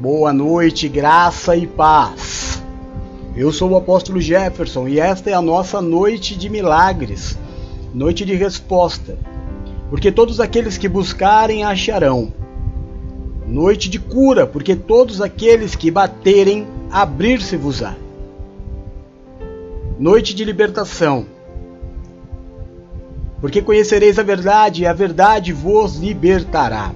Boa noite, graça e paz. Eu sou o apóstolo Jefferson e esta é a nossa noite de milagres, noite de resposta. Porque todos aqueles que buscarem acharão. Noite de cura, porque todos aqueles que baterem, abrir-se-vos-á. Noite de libertação, porque conhecereis a verdade e a verdade vos libertará.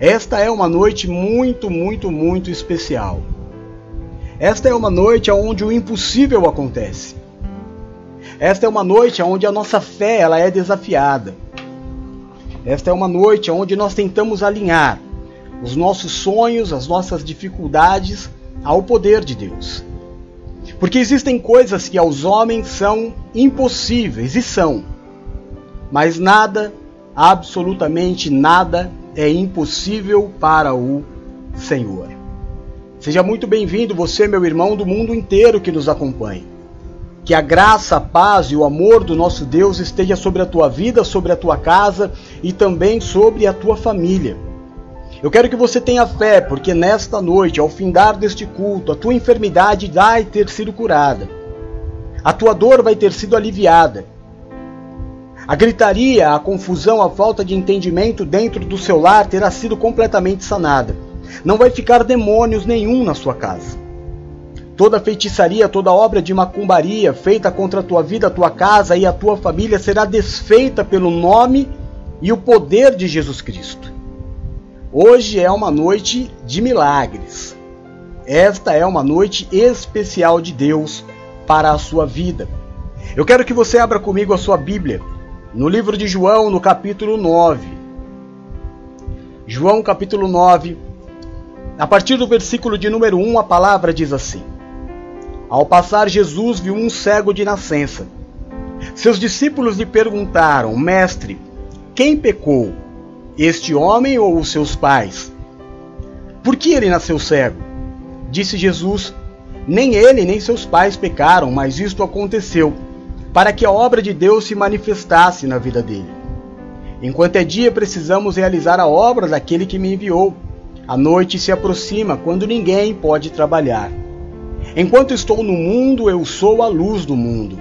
Esta é uma noite muito, muito, muito especial. Esta é uma noite onde o impossível acontece. Esta é uma noite onde a nossa fé ela é desafiada. Esta é uma noite onde nós tentamos alinhar os nossos sonhos, as nossas dificuldades ao poder de Deus. Porque existem coisas que aos homens são impossíveis e são, mas nada, absolutamente nada, é impossível para o Senhor. Seja muito bem-vindo, você, meu irmão, do mundo inteiro que nos acompanha. Que a graça, a paz e o amor do nosso Deus esteja sobre a tua vida, sobre a tua casa e também sobre a tua família. Eu quero que você tenha fé, porque nesta noite, ao findar deste culto, a tua enfermidade vai ter sido curada. A tua dor vai ter sido aliviada a gritaria, a confusão, a falta de entendimento dentro do seu lar terá sido completamente sanada. Não vai ficar demônios nenhum na sua casa. Toda feitiçaria, toda obra de macumbaria feita contra a tua vida, a tua casa e a tua família será desfeita pelo nome e o poder de Jesus Cristo. Hoje é uma noite de milagres. Esta é uma noite especial de Deus para a sua vida. Eu quero que você abra comigo a sua Bíblia no livro de João, no capítulo 9. João, capítulo 9, a partir do versículo de número 1, a palavra diz assim: Ao passar, Jesus viu um cego de nascença. Seus discípulos lhe perguntaram: Mestre, quem pecou, este homem ou os seus pais? Por que ele nasceu cego? Disse Jesus: Nem ele nem seus pais pecaram, mas isto aconteceu para que a obra de Deus se manifestasse na vida dele. Enquanto é dia, precisamos realizar a obra daquele que me enviou. A noite se aproxima quando ninguém pode trabalhar. Enquanto estou no mundo, eu sou a luz do mundo.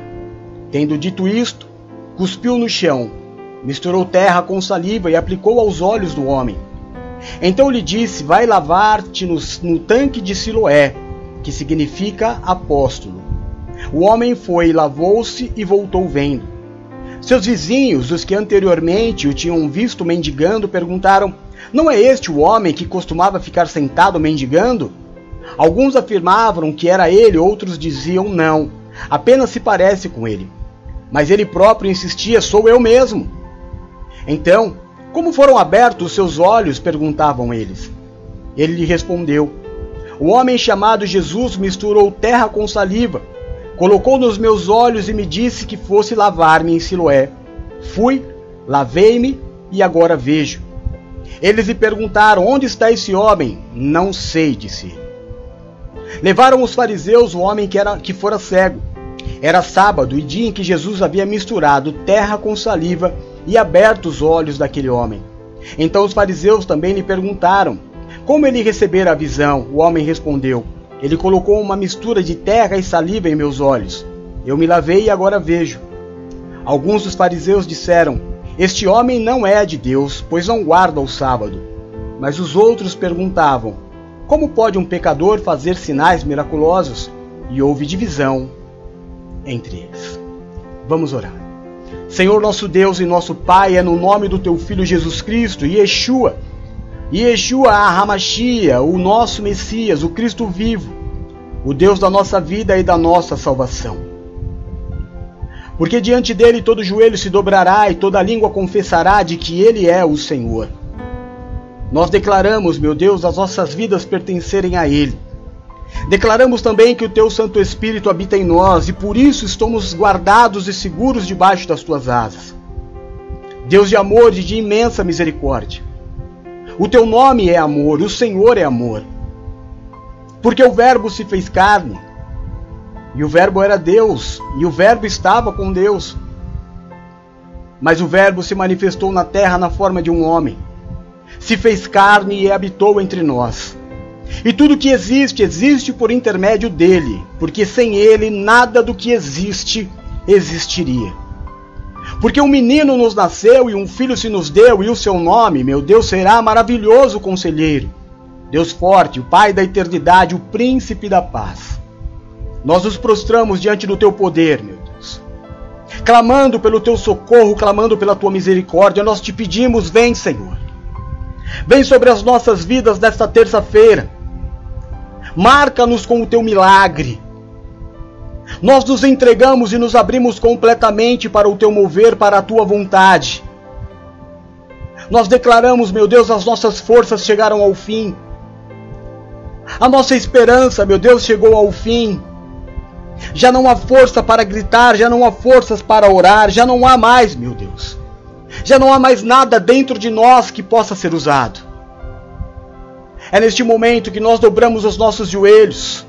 Tendo dito isto, cuspiu no chão, misturou terra com saliva e aplicou aos olhos do homem. Então lhe disse: Vai lavar-te no, no tanque de Siloé, que significa apóstolo. O homem foi, lavou-se e voltou vendo. Seus vizinhos, os que anteriormente o tinham visto mendigando, perguntaram: Não é este o homem que costumava ficar sentado mendigando? Alguns afirmavam que era ele, outros diziam não, apenas se parece com ele. Mas ele próprio insistia: Sou eu mesmo. Então, como foram abertos os seus olhos? perguntavam eles. Ele lhe respondeu: O homem chamado Jesus misturou terra com saliva Colocou nos meus olhos e me disse que fosse lavar-me em Siloé. Fui, lavei-me e agora vejo. Eles lhe perguntaram: Onde está esse homem? Não sei, disse ele. Levaram os fariseus o homem que, era, que fora cego. Era sábado e dia em que Jesus havia misturado terra com saliva e aberto os olhos daquele homem. Então os fariseus também lhe perguntaram: Como ele recebera a visão? O homem respondeu: ele colocou uma mistura de terra e saliva em meus olhos. Eu me lavei e agora vejo. Alguns dos fariseus disseram: Este homem não é de Deus, pois não guarda o sábado. Mas os outros perguntavam: Como pode um pecador fazer sinais miraculosos? E houve divisão entre eles. Vamos orar. Senhor nosso Deus e nosso Pai, é no nome do teu Filho Jesus Cristo, Yeshua, Yeshua Hamashia, o nosso Messias, o Cristo vivo, o Deus da nossa vida e da nossa salvação. Porque diante dele todo joelho se dobrará e toda língua confessará de que ele é o Senhor. Nós declaramos, meu Deus, as nossas vidas pertencerem a ele. Declaramos também que o teu Santo Espírito habita em nós e por isso estamos guardados e seguros debaixo das tuas asas. Deus de amor e de imensa misericórdia. O teu nome é amor, o Senhor é amor. Porque o Verbo se fez carne, e o Verbo era Deus, e o Verbo estava com Deus. Mas o Verbo se manifestou na terra na forma de um homem, se fez carne e habitou entre nós. E tudo que existe, existe por intermédio dele, porque sem ele nada do que existe existiria. Porque um menino nos nasceu e um filho se nos deu, e o seu nome, meu Deus, será maravilhoso conselheiro, Deus forte, o Pai da eternidade, o príncipe da paz. Nós nos prostramos diante do teu poder, meu Deus. Clamando pelo teu socorro, clamando pela tua misericórdia, nós te pedimos, vem, Senhor. Vem sobre as nossas vidas nesta terça-feira. Marca-nos com o teu milagre. Nós nos entregamos e nos abrimos completamente para o teu mover, para a tua vontade. Nós declaramos, meu Deus, as nossas forças chegaram ao fim. A nossa esperança, meu Deus, chegou ao fim. Já não há força para gritar, já não há forças para orar, já não há mais, meu Deus. Já não há mais nada dentro de nós que possa ser usado. É neste momento que nós dobramos os nossos joelhos,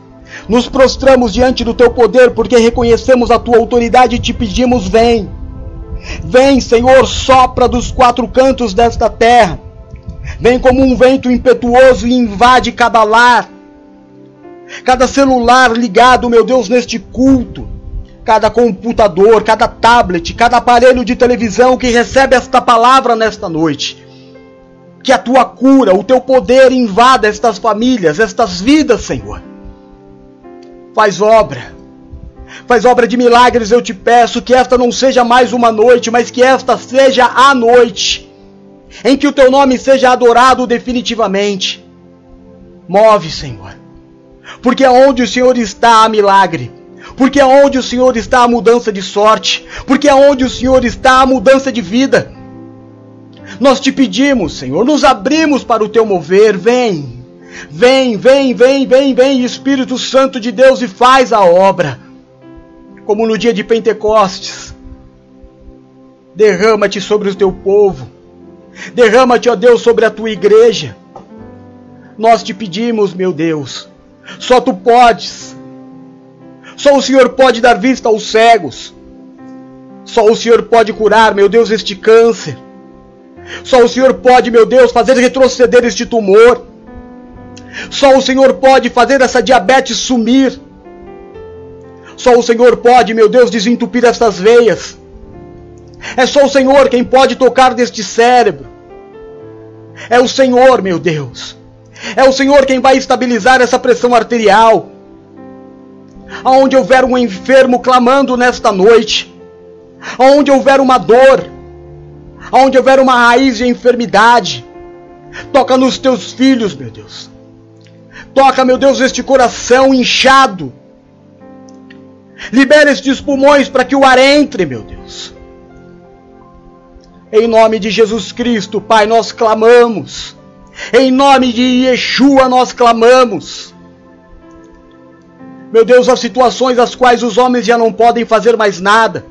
nos prostramos diante do teu poder, porque reconhecemos a tua autoridade e te pedimos: vem. Vem, Senhor, sopra dos quatro cantos desta terra. Vem como um vento impetuoso e invade cada lar, cada celular ligado, meu Deus, neste culto, cada computador, cada tablet, cada aparelho de televisão que recebe esta palavra nesta noite. Que a tua cura, o teu poder invada estas famílias, estas vidas, Senhor. Faz obra. Faz obra de milagres, eu te peço, que esta não seja mais uma noite, mas que esta seja a noite em que o teu nome seja adorado definitivamente. Move, Senhor. Porque aonde o Senhor está há milagre. Porque aonde o Senhor está há mudança de sorte. Porque aonde o Senhor está há mudança de vida. Nós te pedimos, Senhor, nos abrimos para o teu mover. Vem. Vem, vem, vem, vem, vem, Espírito Santo de Deus, e faz a obra. Como no dia de Pentecostes. Derrama-te sobre o teu povo. Derrama-te, ó Deus, sobre a tua igreja. Nós te pedimos, meu Deus. Só tu podes. Só o Senhor pode dar vista aos cegos. Só o Senhor pode curar, meu Deus, este câncer. Só o Senhor pode, meu Deus, fazer retroceder este tumor. Só o Senhor pode fazer essa diabetes sumir. Só o Senhor pode, meu Deus, desentupir estas veias. É só o Senhor quem pode tocar deste cérebro. É o Senhor, meu Deus. É o Senhor quem vai estabilizar essa pressão arterial. Aonde houver um enfermo clamando nesta noite, aonde houver uma dor, aonde houver uma raiz de enfermidade, toca nos teus filhos, meu Deus. Toca, meu Deus, este coração inchado. Libera estes pulmões para que o ar entre, meu Deus. Em nome de Jesus Cristo, Pai, nós clamamos. Em nome de Yeshua nós clamamos. Meu Deus, as situações às quais os homens já não podem fazer mais nada.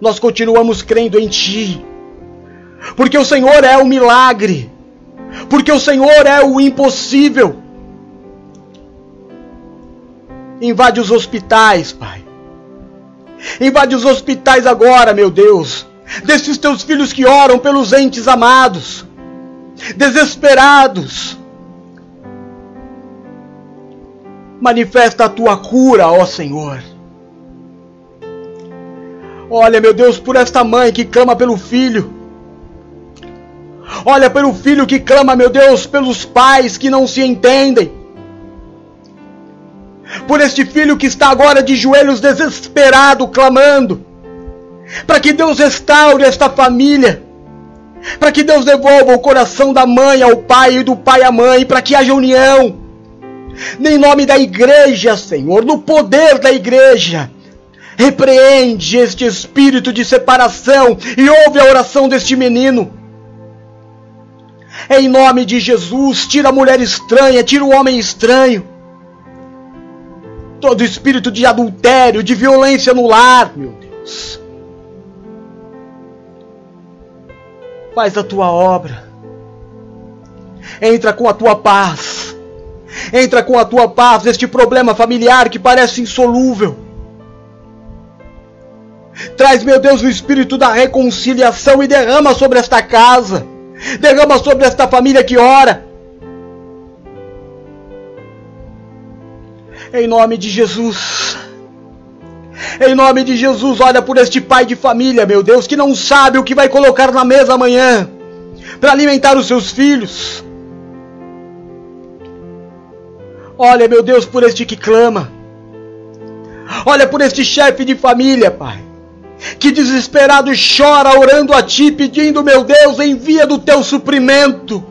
Nós continuamos crendo em Ti. Porque o Senhor é o milagre. Porque o Senhor é o impossível. Invade os hospitais, Pai. Invade os hospitais agora, meu Deus. Desses teus filhos que oram pelos entes amados desesperados. Manifesta a tua cura, ó Senhor. Olha, meu Deus, por esta mãe que clama pelo filho. Olha pelo filho que clama, meu Deus, pelos pais que não se entendem. Por este filho que está agora de joelhos desesperado, clamando. Para que Deus restaure esta família para que Deus devolva o coração da mãe ao pai e do pai à mãe, para que haja união. Em nome da igreja, Senhor, no poder da igreja, repreende este espírito de separação e ouve a oração deste menino. Em nome de Jesus, tira a mulher estranha, tira o homem estranho. Todo espírito de adultério, de violência no lar, meu Deus. faz a tua obra. Entra com a tua paz. Entra com a tua paz neste problema familiar que parece insolúvel. Traz, meu Deus, o espírito da reconciliação e derrama sobre esta casa. Derrama sobre esta família que ora. Em nome de Jesus. Em nome de Jesus, olha por este pai de família, meu Deus, que não sabe o que vai colocar na mesa amanhã para alimentar os seus filhos. Olha, meu Deus, por este que clama. Olha por este chefe de família, Pai que desesperado chora orando a Ti, pedindo, meu Deus, envia do Teu suprimento.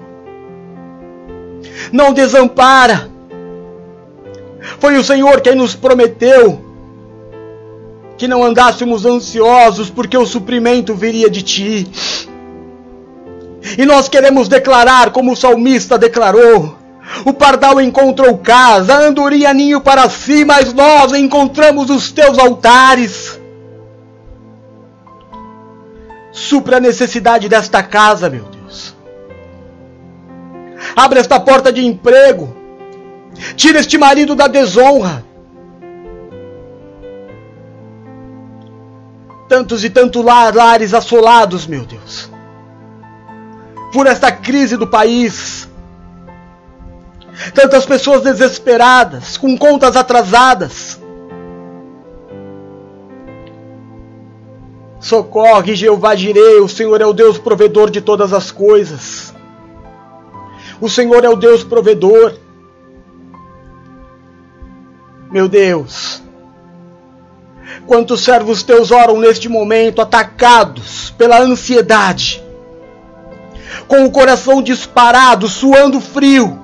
Não desampara. Foi o Senhor quem nos prometeu que não andássemos ansiosos, porque o suprimento viria de Ti. E nós queremos declarar, como o salmista declarou: o pardal encontrou casa, a andorinha ninho para si, mas nós encontramos os teus altares. Supra a necessidade desta casa, meu Deus. Abre esta porta de emprego. Tira este marido da desonra. Tantos e tantos lares assolados, meu Deus. Por esta crise do país tantas pessoas desesperadas, com contas atrasadas. Socorre, Jeová Jirei, o Senhor é o Deus provedor de todas as coisas. O Senhor é o Deus provedor. Meu Deus, quantos servos teus oram neste momento atacados pela ansiedade, com o coração disparado, suando frio,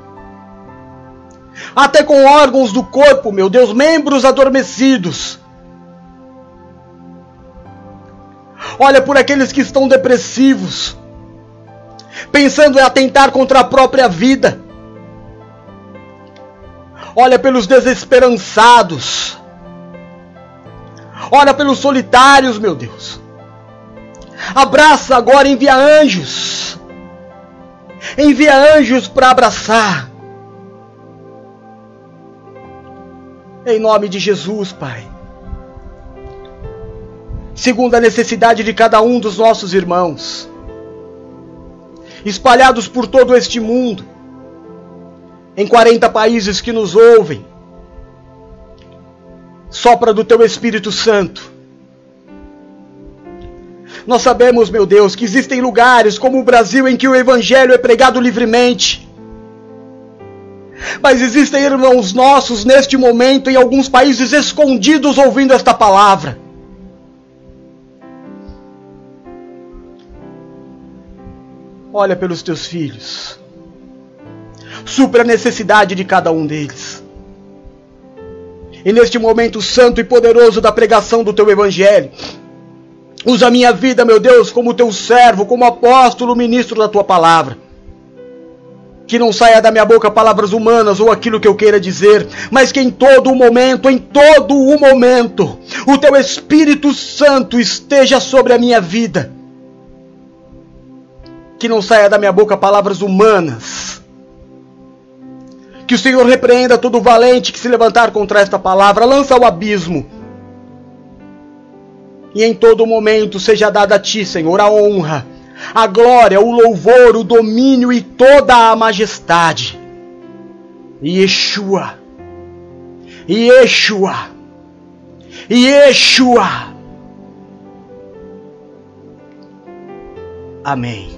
até com órgãos do corpo, meu Deus, membros adormecidos. Olha por aqueles que estão depressivos, pensando em atentar contra a própria vida. Olha pelos desesperançados. Olha pelos solitários, meu Deus. Abraça agora, envia anjos. Envia anjos para abraçar. Em nome de Jesus, Pai. Segundo a necessidade de cada um dos nossos irmãos, espalhados por todo este mundo, em 40 países que nos ouvem, sopra do Teu Espírito Santo. Nós sabemos, meu Deus, que existem lugares como o Brasil em que o Evangelho é pregado livremente mas existem irmãos nossos neste momento em alguns países escondidos ouvindo esta palavra. Olha pelos teus filhos. Supra a necessidade de cada um deles. E neste momento santo e poderoso da pregação do teu evangelho, usa a minha vida, meu Deus, como teu servo, como apóstolo, ministro da tua palavra que não saia da minha boca palavras humanas ou aquilo que eu queira dizer, mas que em todo o momento, em todo o momento, o teu Espírito Santo esteja sobre a minha vida. Que não saia da minha boca palavras humanas. Que o Senhor repreenda todo valente que se levantar contra esta palavra, lança ao abismo. E em todo momento seja dada a ti, Senhor, a honra a glória, o louvor, o domínio e toda a majestade. Yeshua, Yeshua, Yeshua. Amém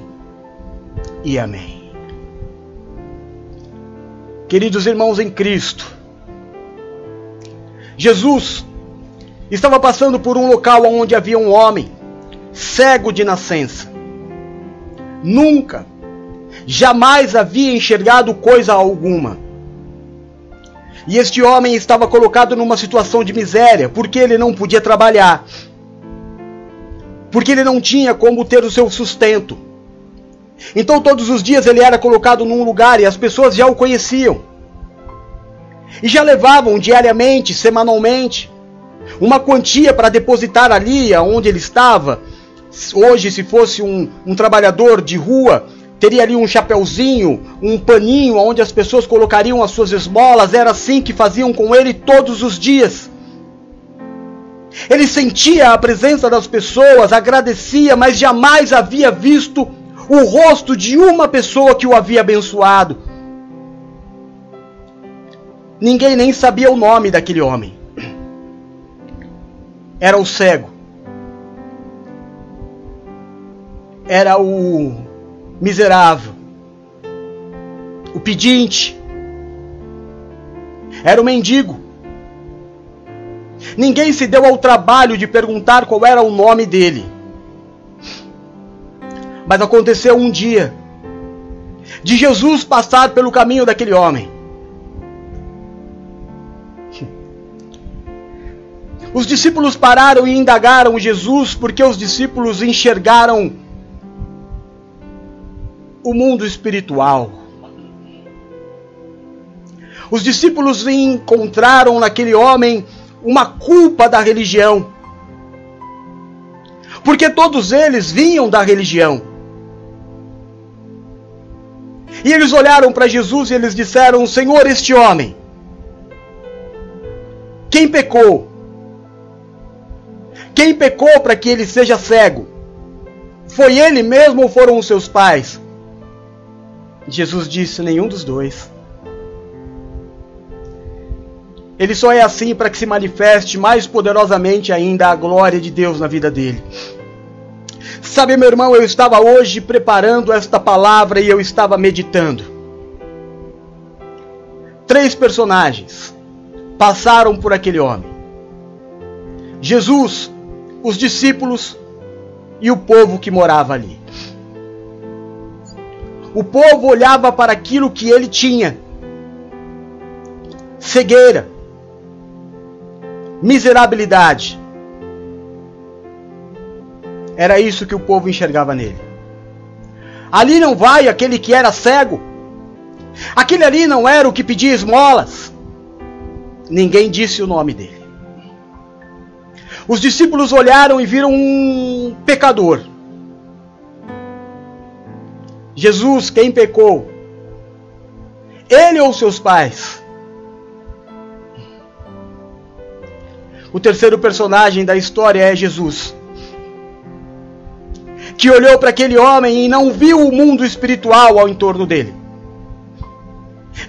e amém. Queridos irmãos em Cristo, Jesus estava passando por um local onde havia um homem cego de nascença nunca, jamais havia enxergado coisa alguma. E este homem estava colocado numa situação de miséria, porque ele não podia trabalhar, porque ele não tinha como ter o seu sustento. Então todos os dias ele era colocado num lugar e as pessoas já o conheciam. E já levavam diariamente, semanalmente, uma quantia para depositar ali onde ele estava, Hoje, se fosse um, um trabalhador de rua, teria ali um chapeuzinho, um paninho onde as pessoas colocariam as suas esmolas. Era assim que faziam com ele todos os dias. Ele sentia a presença das pessoas, agradecia, mas jamais havia visto o rosto de uma pessoa que o havia abençoado. ninguém nem sabia o nome daquele homem. Era o cego. Era o miserável. O pedinte. Era o mendigo. Ninguém se deu ao trabalho de perguntar qual era o nome dele. Mas aconteceu um dia de Jesus passar pelo caminho daquele homem. Os discípulos pararam e indagaram Jesus porque os discípulos enxergaram o mundo espiritual. Os discípulos encontraram naquele homem uma culpa da religião. Porque todos eles vinham da religião. E eles olharam para Jesus e eles disseram: Senhor, este homem, quem pecou? Quem pecou para que ele seja cego? Foi ele mesmo ou foram os seus pais? Jesus disse: nenhum dos dois. Ele só é assim para que se manifeste mais poderosamente ainda a glória de Deus na vida dele. Sabe, meu irmão, eu estava hoje preparando esta palavra e eu estava meditando. Três personagens passaram por aquele homem: Jesus, os discípulos e o povo que morava ali. O povo olhava para aquilo que ele tinha: cegueira, miserabilidade. Era isso que o povo enxergava nele. Ali não vai aquele que era cego. Aquele ali não era o que pedia esmolas. Ninguém disse o nome dele. Os discípulos olharam e viram um pecador. Jesus, quem pecou? Ele ou seus pais? O terceiro personagem da história é Jesus, que olhou para aquele homem e não viu o mundo espiritual ao entorno dele,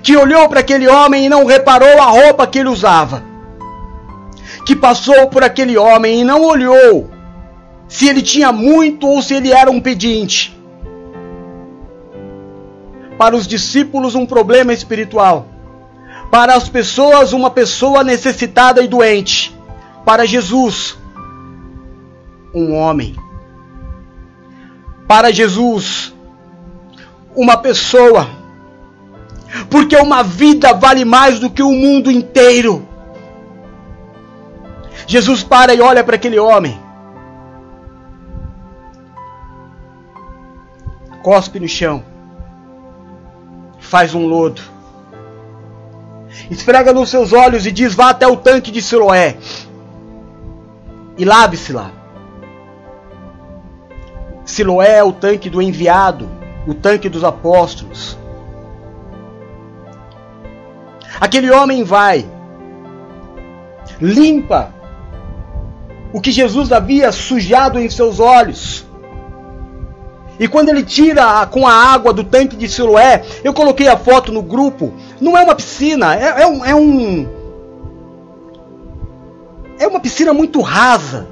que olhou para aquele homem e não reparou a roupa que ele usava, que passou por aquele homem e não olhou se ele tinha muito ou se ele era um pedinte. Para os discípulos, um problema espiritual. Para as pessoas, uma pessoa necessitada e doente para Jesus, um homem. Para Jesus, uma pessoa. Porque uma vida vale mais do que o mundo inteiro. Jesus para e olha para aquele homem. Cospe no chão. Faz um lodo. Esfrega nos seus olhos e diz: Vá até o tanque de Siloé e lave-se lá. Siloé é o tanque do enviado, o tanque dos apóstolos. Aquele homem vai, limpa o que Jesus havia sujado em seus olhos. E quando ele tira com a água do tanque de Siloé, eu coloquei a foto no grupo. Não é uma piscina, é, é um, é um é uma piscina muito rasa.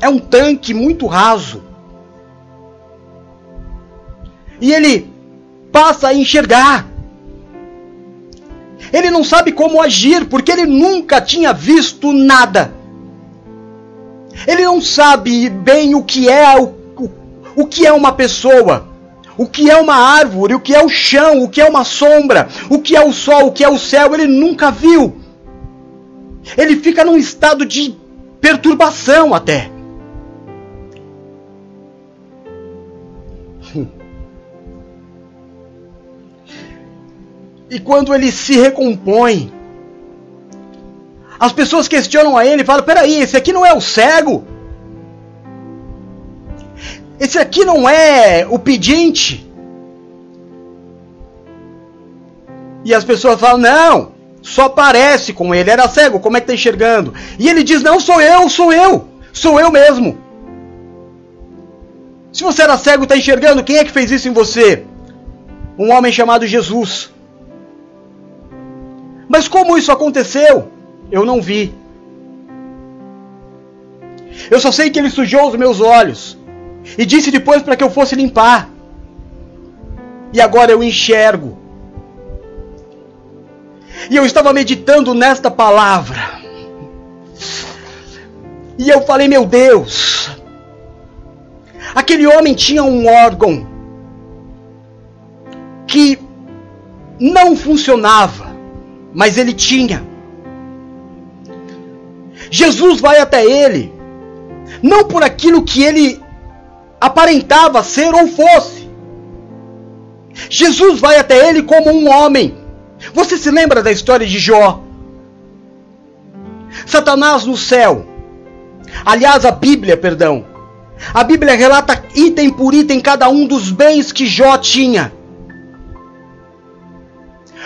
É um tanque muito raso. E ele passa a enxergar. Ele não sabe como agir, porque ele nunca tinha visto nada. Ele não sabe bem o que é o, o, o que é uma pessoa, o que é uma árvore, o que é o chão, o que é uma sombra, o que é o sol, o que é o céu, ele nunca viu. Ele fica num estado de perturbação até. E quando ele se recompõe, as pessoas questionam a ele e falam: peraí, esse aqui não é o cego? Esse aqui não é o pedinte? E as pessoas falam: não, só parece com ele. Era cego, como é que está enxergando? E ele diz: Não, sou eu, sou eu, sou eu mesmo. Se você era cego e está enxergando, quem é que fez isso em você? Um homem chamado Jesus. Mas como isso aconteceu? Eu não vi. Eu só sei que ele sujou os meus olhos e disse depois para que eu fosse limpar. E agora eu enxergo. E eu estava meditando nesta palavra. E eu falei, meu Deus, aquele homem tinha um órgão que não funcionava, mas ele tinha. Jesus vai até ele, não por aquilo que ele aparentava ser ou fosse. Jesus vai até ele como um homem. Você se lembra da história de Jó? Satanás no céu. Aliás, a Bíblia, perdão. A Bíblia relata item por item cada um dos bens que Jó tinha.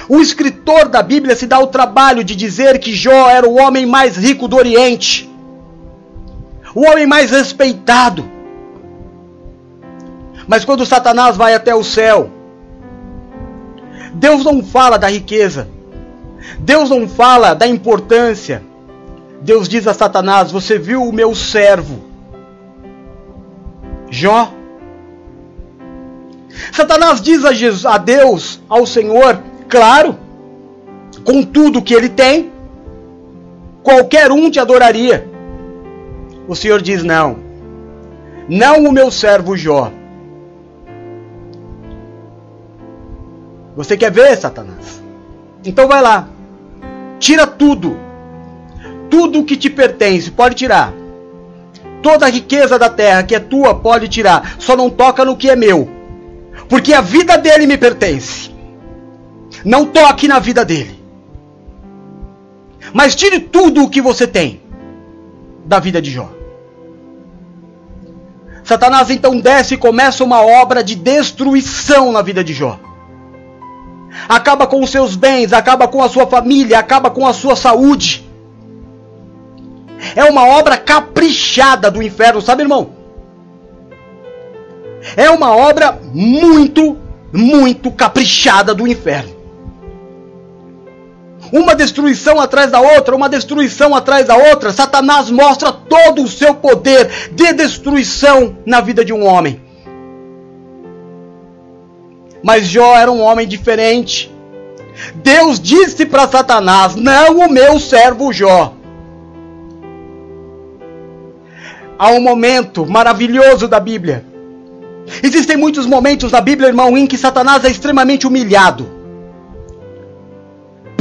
O escritor da Bíblia se dá o trabalho de dizer que Jó era o homem mais rico do Oriente, o homem mais respeitado. Mas quando Satanás vai até o céu, Deus não fala da riqueza, Deus não fala da importância. Deus diz a Satanás: Você viu o meu servo, Jó? Satanás diz a, Jesus, a Deus, ao Senhor, Claro, com tudo que ele tem, qualquer um te adoraria. O Senhor diz: Não, não o meu servo Jó. Você quer ver, Satanás? Então vai lá, tira tudo, tudo que te pertence, pode tirar. Toda a riqueza da terra que é tua, pode tirar. Só não toca no que é meu, porque a vida dele me pertence. Não toque na vida dele. Mas tire tudo o que você tem da vida de Jó. Satanás então desce e começa uma obra de destruição na vida de Jó. Acaba com os seus bens, acaba com a sua família, acaba com a sua saúde. É uma obra caprichada do inferno, sabe, irmão? É uma obra muito, muito caprichada do inferno. Uma destruição atrás da outra, uma destruição atrás da outra. Satanás mostra todo o seu poder de destruição na vida de um homem. Mas Jó era um homem diferente. Deus disse para Satanás: Não o meu servo Jó. Há um momento maravilhoso da Bíblia. Existem muitos momentos na Bíblia, irmão, em que Satanás é extremamente humilhado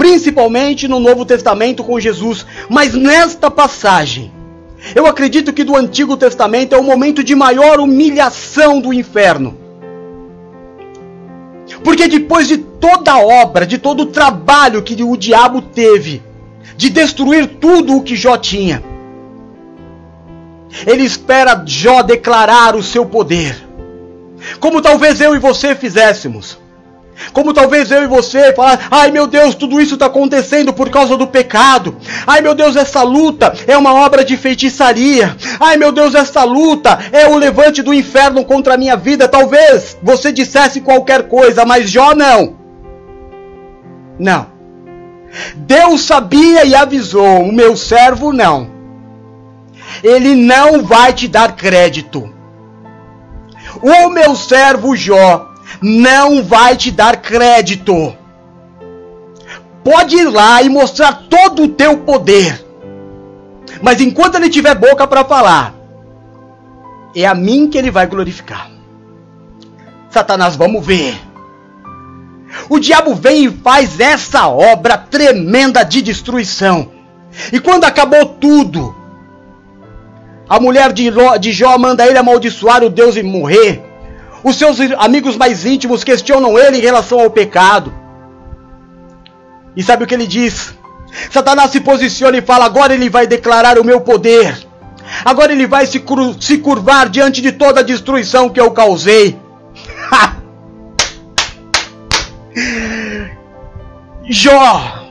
principalmente no Novo Testamento com Jesus, mas nesta passagem, eu acredito que do Antigo Testamento é o momento de maior humilhação do inferno. Porque depois de toda a obra, de todo o trabalho que o diabo teve de destruir tudo o que Jó tinha, ele espera Jó declarar o seu poder. Como talvez eu e você fizéssemos. Como talvez eu e você falar, ai meu Deus, tudo isso está acontecendo por causa do pecado. Ai meu Deus, essa luta é uma obra de feitiçaria. Ai meu Deus, essa luta é o levante do inferno contra a minha vida. Talvez você dissesse qualquer coisa, mas Jó não. Não. Deus sabia e avisou, o meu servo não. Ele não vai te dar crédito. O meu servo Jó não vai te dar crédito. Pode ir lá e mostrar todo o teu poder. Mas enquanto ele tiver boca para falar, é a mim que ele vai glorificar. Satanás, vamos ver. O diabo vem e faz essa obra tremenda de destruição. E quando acabou tudo, a mulher de Jó manda ele amaldiçoar o Deus e morrer. Os seus amigos mais íntimos questionam ele em relação ao pecado. E sabe o que ele diz? Satanás se posiciona e fala: agora ele vai declarar o meu poder. Agora ele vai se, se curvar diante de toda a destruição que eu causei. Jó.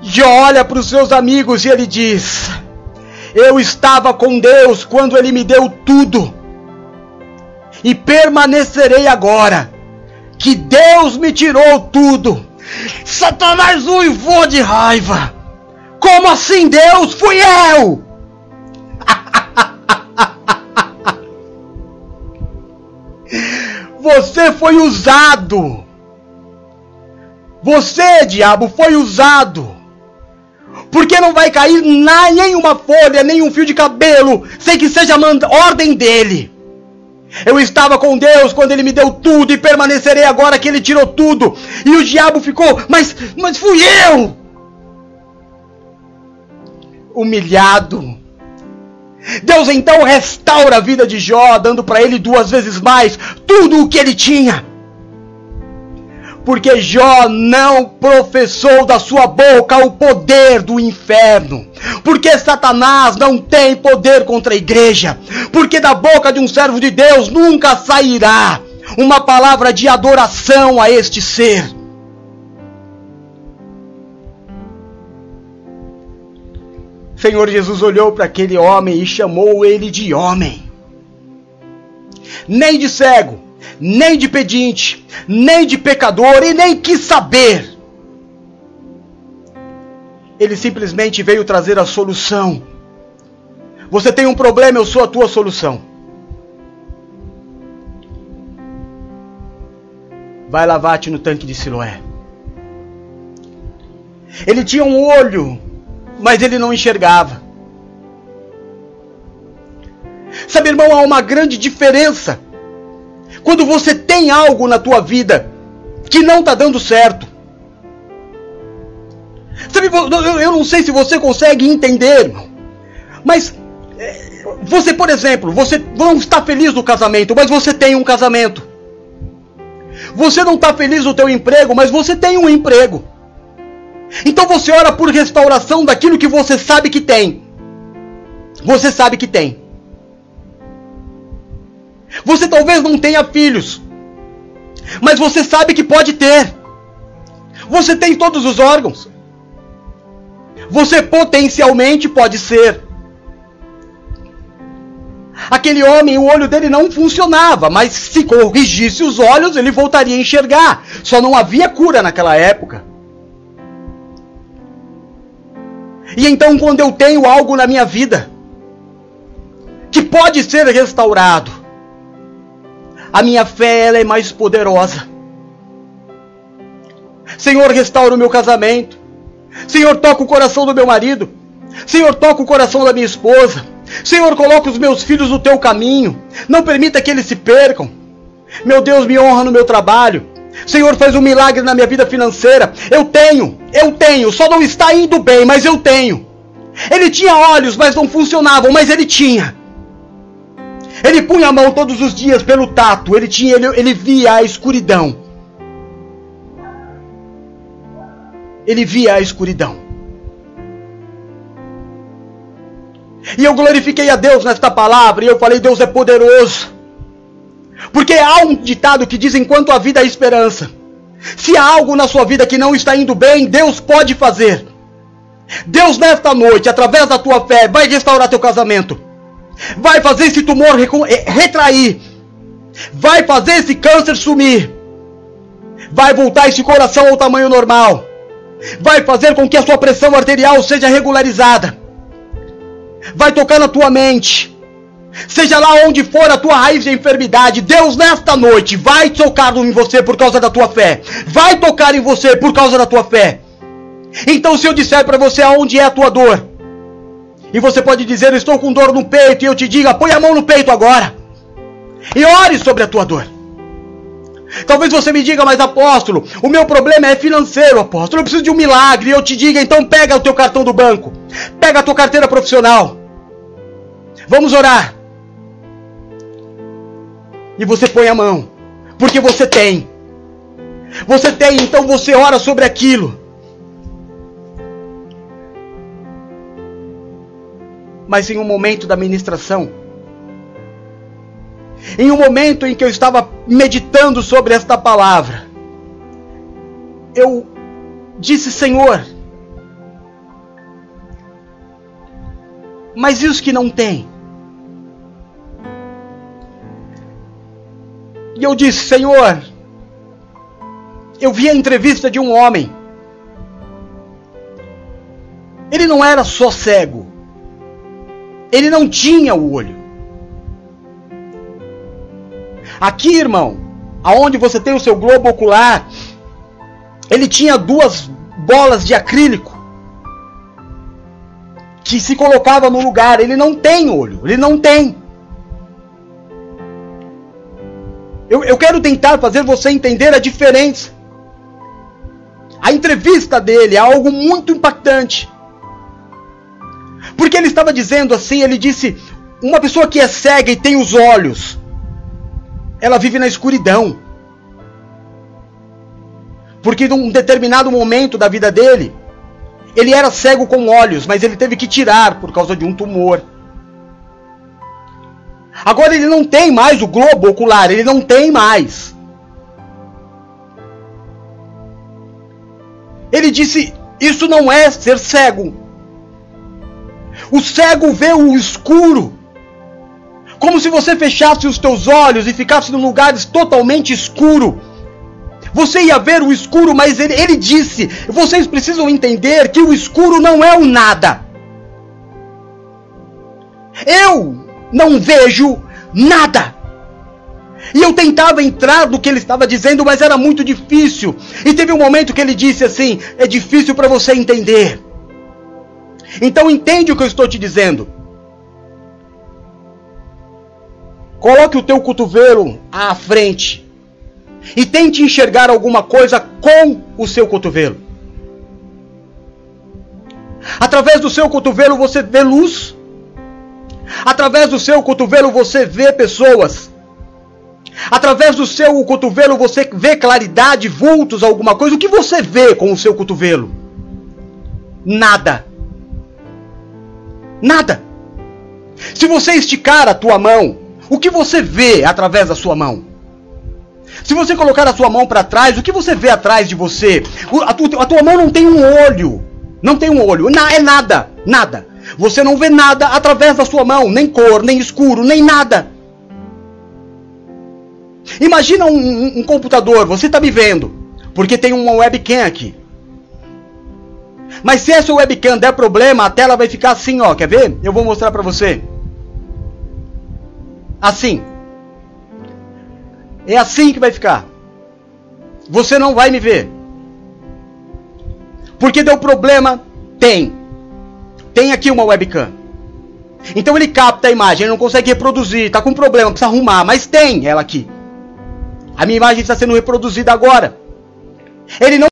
Jó olha para os seus amigos e ele diz: Eu estava com Deus quando ele me deu tudo e permanecerei agora. Que Deus me tirou tudo. Satanás uivou de raiva. Como assim, Deus? Fui eu! Você foi usado. Você, diabo, foi usado. Porque não vai cair nenhuma folha, nenhum fio de cabelo, sem que seja ordem dele. Eu estava com Deus quando ele me deu tudo e permanecerei agora que ele tirou tudo. E o diabo ficou, mas, mas fui eu! Humilhado. Deus então restaura a vida de Jó, dando para ele duas vezes mais tudo o que ele tinha. Porque Jó não professou da sua boca o poder do inferno. Porque Satanás não tem poder contra a igreja. Porque da boca de um servo de Deus nunca sairá uma palavra de adoração a este ser. Senhor Jesus olhou para aquele homem e chamou ele de homem. Nem de cego, nem de pedinte, nem de pecador e nem quis saber. Ele simplesmente veio trazer a solução. Você tem um problema, eu sou a tua solução. Vai lavar-te no tanque de Siloé. Ele tinha um olho, mas ele não enxergava. Sabe, irmão, há uma grande diferença quando você tem algo na tua vida que não está dando certo. Sabe, eu não sei se você consegue entender, irmão. Mas é, você, por exemplo, você não está feliz no casamento, mas você tem um casamento. Você não está feliz no teu emprego, mas você tem um emprego. Então você ora por restauração daquilo que você sabe que tem. Você sabe que tem. Você talvez não tenha filhos, mas você sabe que pode ter. Você tem todos os órgãos. Você potencialmente pode ser. Aquele homem, o olho dele não funcionava, mas se corrigisse os olhos, ele voltaria a enxergar. Só não havia cura naquela época. E então, quando eu tenho algo na minha vida que pode ser restaurado, a minha fé ela é mais poderosa. Senhor, restaura o meu casamento. Senhor, toca o coração do meu marido. Senhor, toca o coração da minha esposa. Senhor, coloca os meus filhos no teu caminho. Não permita que eles se percam. Meu Deus, me honra no meu trabalho. Senhor, faz um milagre na minha vida financeira. Eu tenho, eu tenho, só não está indo bem, mas eu tenho. Ele tinha olhos, mas não funcionavam, mas ele tinha. Ele punha a mão todos os dias pelo tato, ele tinha, ele, ele via a escuridão. Ele via a escuridão. E eu glorifiquei a Deus nesta palavra, e eu falei: Deus é poderoso. Porque há um ditado que diz: enquanto a vida há esperança. Se há algo na sua vida que não está indo bem, Deus pode fazer. Deus, nesta noite, através da tua fé, vai restaurar teu casamento. Vai fazer esse tumor eh, retrair. Vai fazer esse câncer sumir. Vai voltar esse coração ao tamanho normal. Vai fazer com que a sua pressão arterial seja regularizada. Vai tocar na tua mente. Seja lá onde for a tua raiz de enfermidade, Deus nesta noite vai tocar em você por causa da tua fé. Vai tocar em você por causa da tua fé. Então, se eu disser para você aonde é a tua dor, e você pode dizer, estou com dor no peito, e eu te diga, põe a mão no peito agora. E ore sobre a tua dor. Talvez você me diga, mas apóstolo, o meu problema é financeiro, apóstolo. Eu preciso de um milagre. E eu te diga, então pega o teu cartão do banco. Pega a tua carteira profissional. Vamos orar. E você põe a mão. Porque você tem. Você tem, então você ora sobre aquilo. Mas em um momento da ministração, em um momento em que eu estava meditando sobre esta palavra, eu disse: Senhor, mas e os que não têm? E eu disse: Senhor, eu vi a entrevista de um homem. Ele não era só cego. Ele não tinha o olho. Aqui, irmão, aonde você tem o seu globo ocular, ele tinha duas bolas de acrílico que se colocava no lugar. Ele não tem olho, ele não tem. Eu, eu quero tentar fazer você entender a diferença. A entrevista dele é algo muito impactante. Porque ele estava dizendo assim, ele disse, uma pessoa que é cega e tem os olhos, ela vive na escuridão. Porque num determinado momento da vida dele, ele era cego com olhos, mas ele teve que tirar por causa de um tumor. Agora ele não tem mais o globo ocular, ele não tem mais. Ele disse: Isso não é ser cego. O cego vê o escuro. Como se você fechasse os teus olhos e ficasse em lugares totalmente escuro. Você ia ver o escuro, mas ele, ele disse: vocês precisam entender que o escuro não é o nada. Eu não vejo nada. E eu tentava entrar no que ele estava dizendo, mas era muito difícil. E teve um momento que ele disse assim: é difícil para você entender. Então entende o que eu estou te dizendo. Coloque o teu cotovelo à frente e tente enxergar alguma coisa com o seu cotovelo. Através do seu cotovelo você vê luz. Através do seu cotovelo você vê pessoas. Através do seu cotovelo você vê claridade, vultos, alguma coisa. O que você vê com o seu cotovelo? Nada. Nada. Se você esticar a tua mão, o que você vê através da sua mão? Se você colocar a sua mão para trás, o que você vê atrás de você? A tua, a tua, mão não tem um olho. Não tem um olho. é nada. Nada. Você não vê nada através da sua mão. Nem cor, nem escuro, nem nada. Imagina um, um, um computador. Você está me vendo. Porque tem uma webcam aqui. Mas se essa webcam der problema, a tela vai ficar assim, ó. Quer ver? Eu vou mostrar para você. Assim. É assim que vai ficar. Você não vai me ver. Porque deu problema? Tem. Tem aqui uma webcam. Então ele capta a imagem, ele não consegue reproduzir, está com problema, precisa arrumar, mas tem ela aqui. A minha imagem está sendo reproduzida agora. Ele não